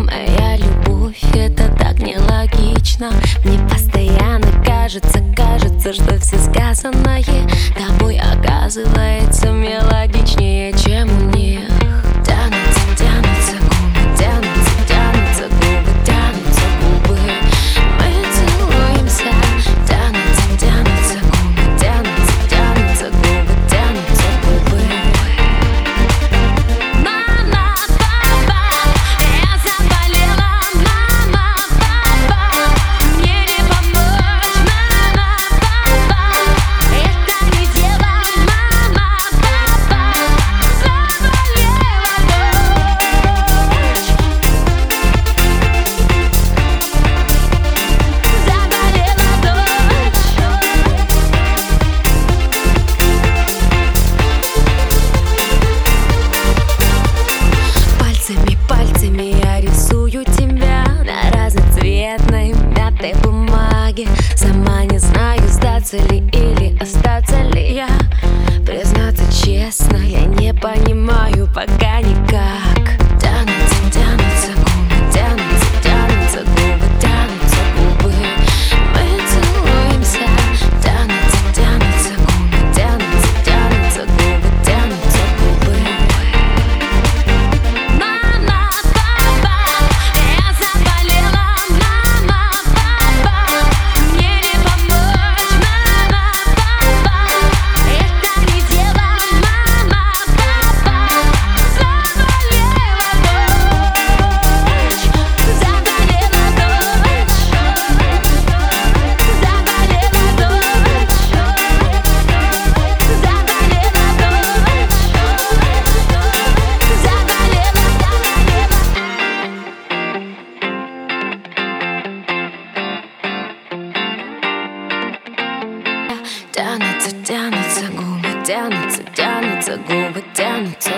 Моя а любовь, это так нелогично. Мне постоянно кажется, кажется, что все сказанное Тобой оказывается секретной мятой бумаги. Сама не знаю, сдаться ли или остаться тянутся, тянутся, губы тянутся.